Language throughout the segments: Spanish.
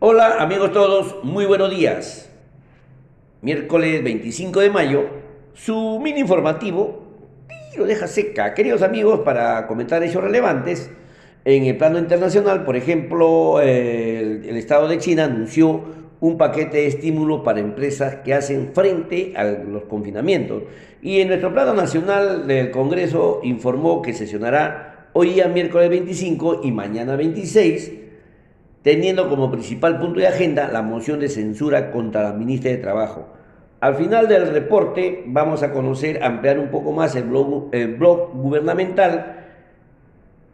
Hola amigos todos, muy buenos días. Miércoles 25 de mayo, su mini informativo lo deja seca. Queridos amigos, para comentar hechos relevantes, en el plano internacional, por ejemplo, el, Estado de China anunció un paquete de estímulo para empresas que hacen frente a los confinamientos. Y en nuestro plano nacional, el Congreso informó que sesionará hoy día miércoles 25 y mañana 26 teniendo como principal punto de agenda la moción de censura contra la ministra de Trabajo. Al final del reporte vamos a conocer, ampliar un poco más el blog, gubernamental,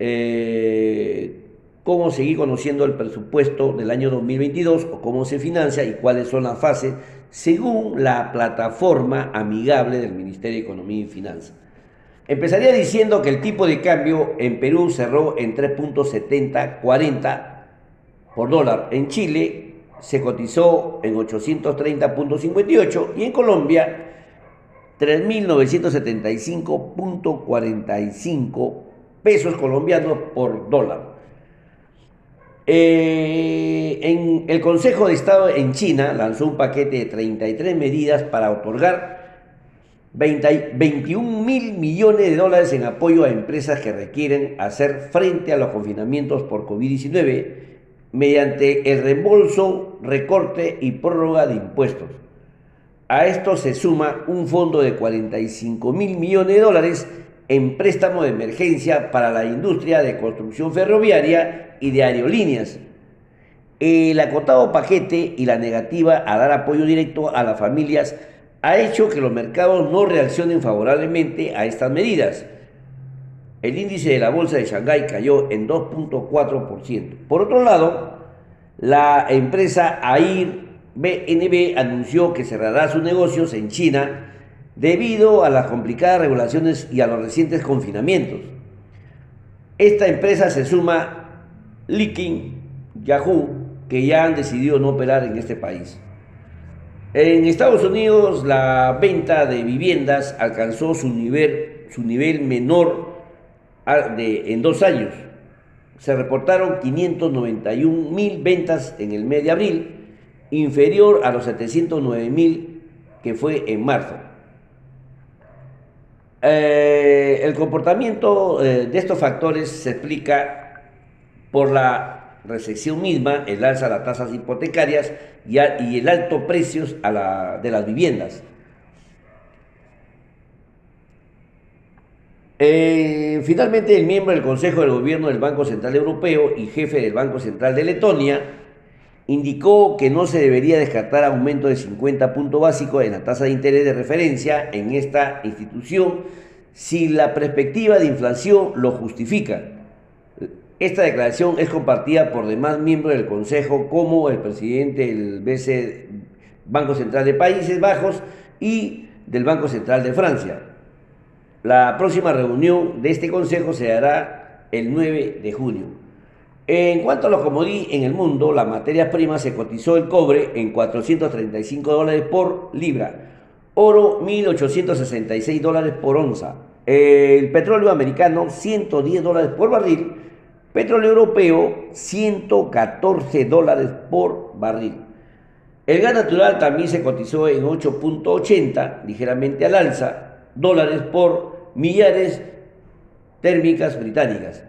eh, cómo seguir conociendo el presupuesto del año 2022 o cómo se financia y cuáles son las fases según la plataforma amigable del Ministerio de Economía y Finanzas. Empezaría diciendo que el tipo de cambio en Perú cerró en 3.7040 por dólar. En Chile se cotizó en 830.58 y en Colombia 3.975.45 pesos colombianos por dólar. Eh, el Consejo de Estado en China lanzó un paquete de 33 medidas para otorgar 21 mil millones de dólares en apoyo a empresas que requieren hacer frente a los confinamientos por COVID-19 mediante el reembolso, recorte y prórroga de impuestos. A esto se suma un fondo de 45 mil millones de dólares en préstamo de emergencia para la industria de construcción ferroviaria y de aerolíneas. El acotado paquete y la negativa a dar apoyo directo a las familias ha hecho que los mercados no reaccionen favorablemente a estas medidas. El índice de la bolsa de Shanghái cayó en 2.4%. Por otro lado, la empresa AIR BNB anunció que cerrará sus negocios en China debido a las complicadas regulaciones y a los recientes confinamientos. Esta empresa se suma Liking, Yahoo, que ya han decidido no operar en este país. En Estados Unidos la venta de viviendas alcanzó su nivel menor de, en dos años. Se reportaron 591 mil ventas en el mes de abril, inferior a los 709 mil que fue en marzo. Eh, el comportamiento eh, de estos factores se explica por la recesión misma, el alza de las tasas hipotecarias y, y el alto precio a la, de las viviendas. Eh, finalmente, el miembro del Consejo del Gobierno del Banco Central Europeo y jefe del Banco Central de Letonia indicó que no se debería descartar aumento de 50 puntos básicos en la tasa de interés de referencia en esta institución si la perspectiva de inflación lo justifica. Esta declaración es compartida por demás miembros del Consejo como el presidente del BC, Banco Central de Países Bajos y del Banco Central de Francia. La próxima reunión de este consejo se hará el 9 de junio. En cuanto a los comodí en el mundo, la materia prima se cotizó el cobre en 435 dólares por libra, oro 1.866 dólares por onza, el petróleo americano 110 dólares por barril, petróleo europeo 114 dólares por barril. El gas natural también se cotizó en 8.80, ligeramente al alza, dólares por millares térmicas británicas.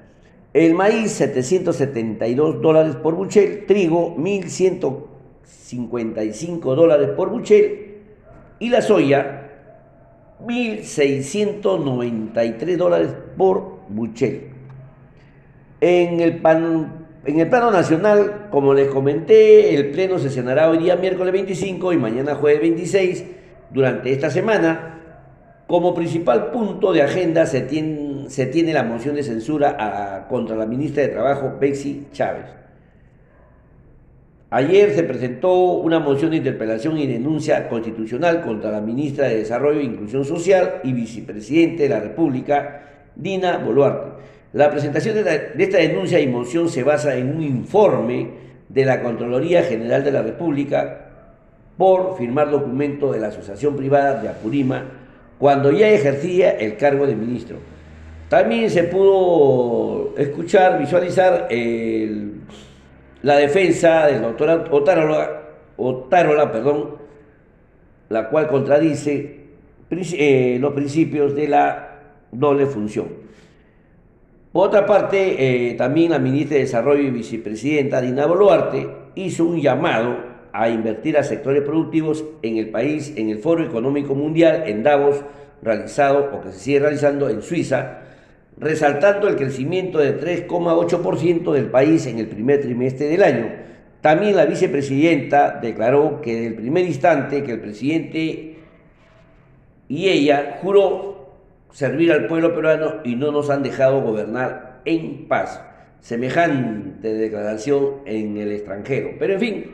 El maíz 772 dólares por buchel, trigo 1155 dólares por buchel y la soya 1693 dólares por buchel. En el, pan, en el plano nacional, como les comenté, el pleno sesionará hoy día miércoles 25 y mañana jueves 26 durante esta semana como principal punto de agenda se tiene, la moción de censura contra la ministra de Trabajo, Bexy Chávez. Ayer se presentó una moción de interpelación y denuncia constitucional contra la ministra de Desarrollo e Inclusión Social y vicepresidente de la República, Dina Boluarte. La presentación de, esta denuncia y moción se basa en un informe de la Contraloría General de la República por firmar documento de la Asociación Privada de Apurima cuando ya ejercía el cargo de ministro. También se pudo escuchar, visualizar la defensa del doctor Otárola, Otárola perdón, la cual contradice eh, los principios de la doble función. Por otra parte, eh, también la ministra de Desarrollo y vicepresidenta Dina Boluarte hizo un llamado a invertir a sectores productivos en el país en el Foro Económico Mundial en Davos, realizado o que se sigue realizando en Suiza, resaltando el crecimiento de 3,8% del país en el primer trimestre del año. También la vicepresidenta declaró que desde el primer instante que el presidente y ella juró servir al pueblo peruano y no nos han dejado gobernar en paz. Semejante declaración en el extranjero. Pero en fin,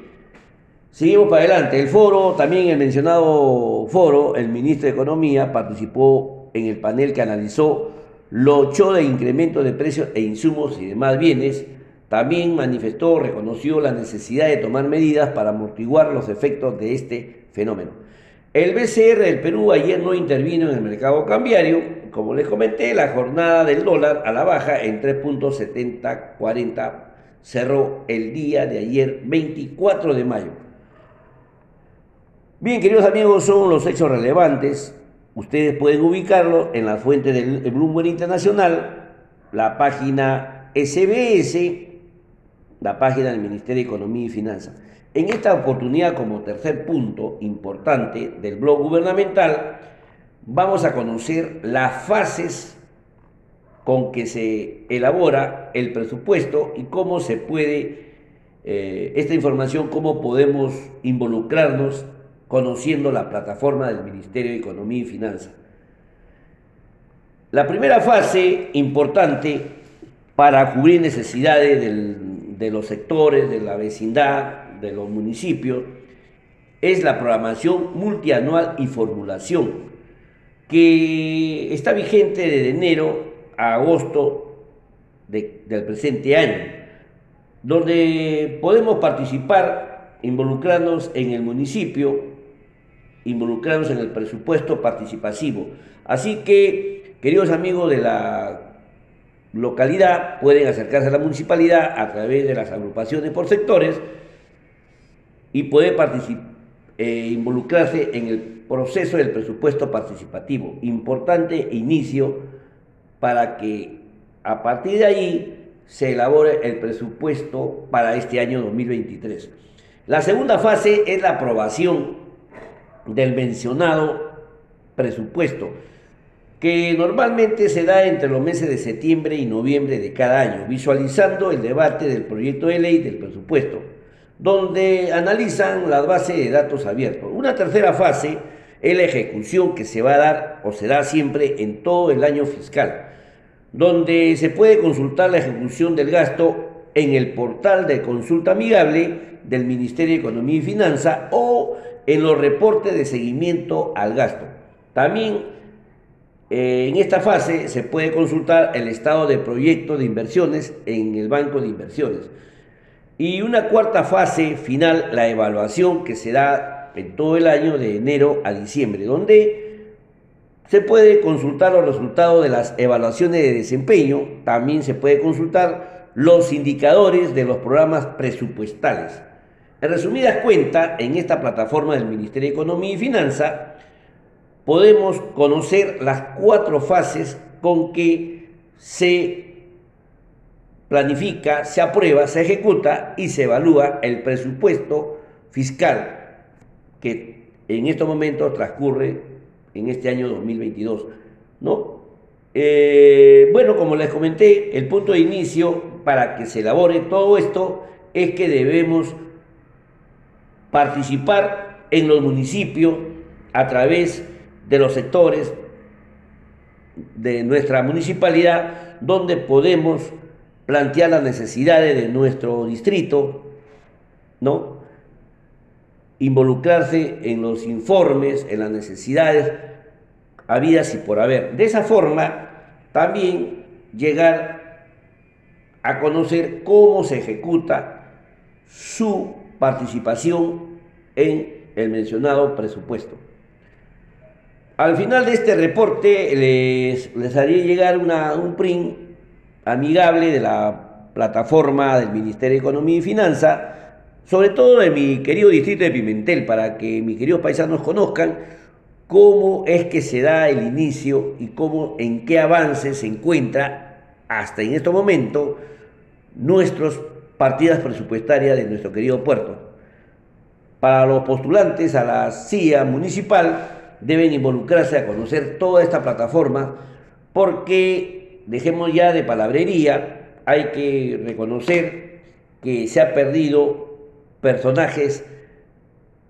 seguimos para adelante. El foro, también el mencionado foro, el ministro de Economía participó en el panel que analizó lo ocho de incremento de precios e insumos y demás bienes. También manifestó, reconoció la necesidad de tomar medidas para amortiguar los efectos de este fenómeno. El BCR del Perú ayer no intervino en el mercado cambiario. Como les comenté, la jornada del dólar a la baja en 3.7040 cerró el día de ayer 24 de mayo. Bien, queridos amigos, son los hechos relevantes. Ustedes pueden ubicarlo en la fuente del Bloomberg Internacional, la página SBS, la página del Ministerio de Economía y Finanzas. En esta oportunidad, como tercer punto importante del blog gubernamental, vamos a conocer las fases con que se elabora el presupuesto y cómo se puede, eh, esta información, cómo podemos involucrarnos conociendo la plataforma del Ministerio de Economía y Finanzas. La primera fase importante para cubrir necesidades de los sectores, de la vecindad, de los municipios es la programación multianual y formulación, que está vigente desde enero a agosto del presente año, donde podemos participar, involucrarnos en el municipio, involucrarnos en el presupuesto participativo. Así que, queridos amigos de la localidad, pueden acercarse a la municipalidad a través de las agrupaciones por sectores, y puede eh, involucrarse en el proceso del presupuesto participativo. Importante inicio para que a partir de ahí se elabore el presupuesto para este año 2023. La segunda fase es la aprobación del mencionado presupuesto, que normalmente se da entre los meses de septiembre y noviembre de cada año, visualizando el debate del proyecto de ley del presupuesto donde analizan las bases de datos abiertos. Una tercera fase es la ejecución que se va a dar o se da siempre en todo el año fiscal, donde se puede consultar la ejecución del gasto en el portal de consulta amigable del Ministerio de Economía y Finanza o en los reportes de seguimiento al gasto. También eh, en esta fase se puede consultar el estado de proyecto de inversiones en el Banco de Inversiones. Y una cuarta fase final, la evaluación que se da en todo el año de enero a diciembre, donde se puede consultar los resultados de las evaluaciones de desempeño, también se puede consultar los indicadores de los programas presupuestales. En resumidas cuentas, en esta plataforma del Ministerio de Economía y Finanza, podemos conocer las cuatro fases con que se planifica, se aprueba, se ejecuta y se evalúa el presupuesto fiscal que en estos momentos transcurre en este año 2022. ¿no? Eh, bueno, como les comenté, el punto de inicio para que se elabore todo esto es que debemos participar en los municipios a través de los sectores de nuestra municipalidad donde podemos plantear las necesidades de nuestro distrito, ¿no? Involucrarse en los informes, en las necesidades habidas y por haber. De esa forma, también llegar a conocer cómo se ejecuta su participación en el mencionado presupuesto. Al final de este reporte les, les haré llegar una, un print amigable de la plataforma del Ministerio de Economía y Finanza, sobre todo de mi querido distrito de Pimentel, para que mis queridos paisanos conozcan cómo es que se da el inicio y cómo, en qué avance se encuentra hasta en este momento nuestras partidas presupuestarias de nuestro querido puerto. Para los postulantes a la CIA municipal deben involucrarse a conocer toda esta plataforma porque dejemos ya de palabrería, hay que reconocer que se ha perdido personajes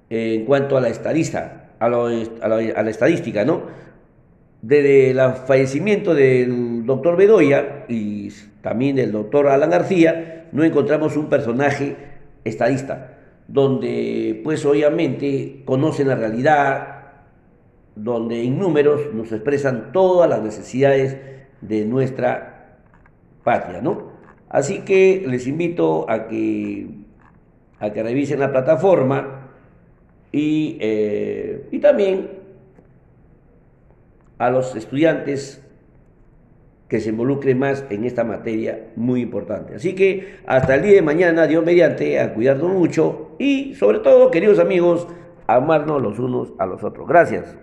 en cuanto a la estadista, a, la, estadística, ¿no? Desde el fallecimiento del doctor Bedoya y también del doctor Alan García, no encontramos un personaje estadista donde pues obviamente conocen la realidad, donde en números nos expresan todas las necesidades de nuestra patria, ¿no? Así que les invito a que, a que revisen la plataforma y, eh, y también a los estudiantes que se involucre más en esta materia muy importante. Así que hasta el día de mañana, Dios mediante, a cuidarnos mucho y sobre todo, queridos amigos, amarnos los unos a los otros. Gracias.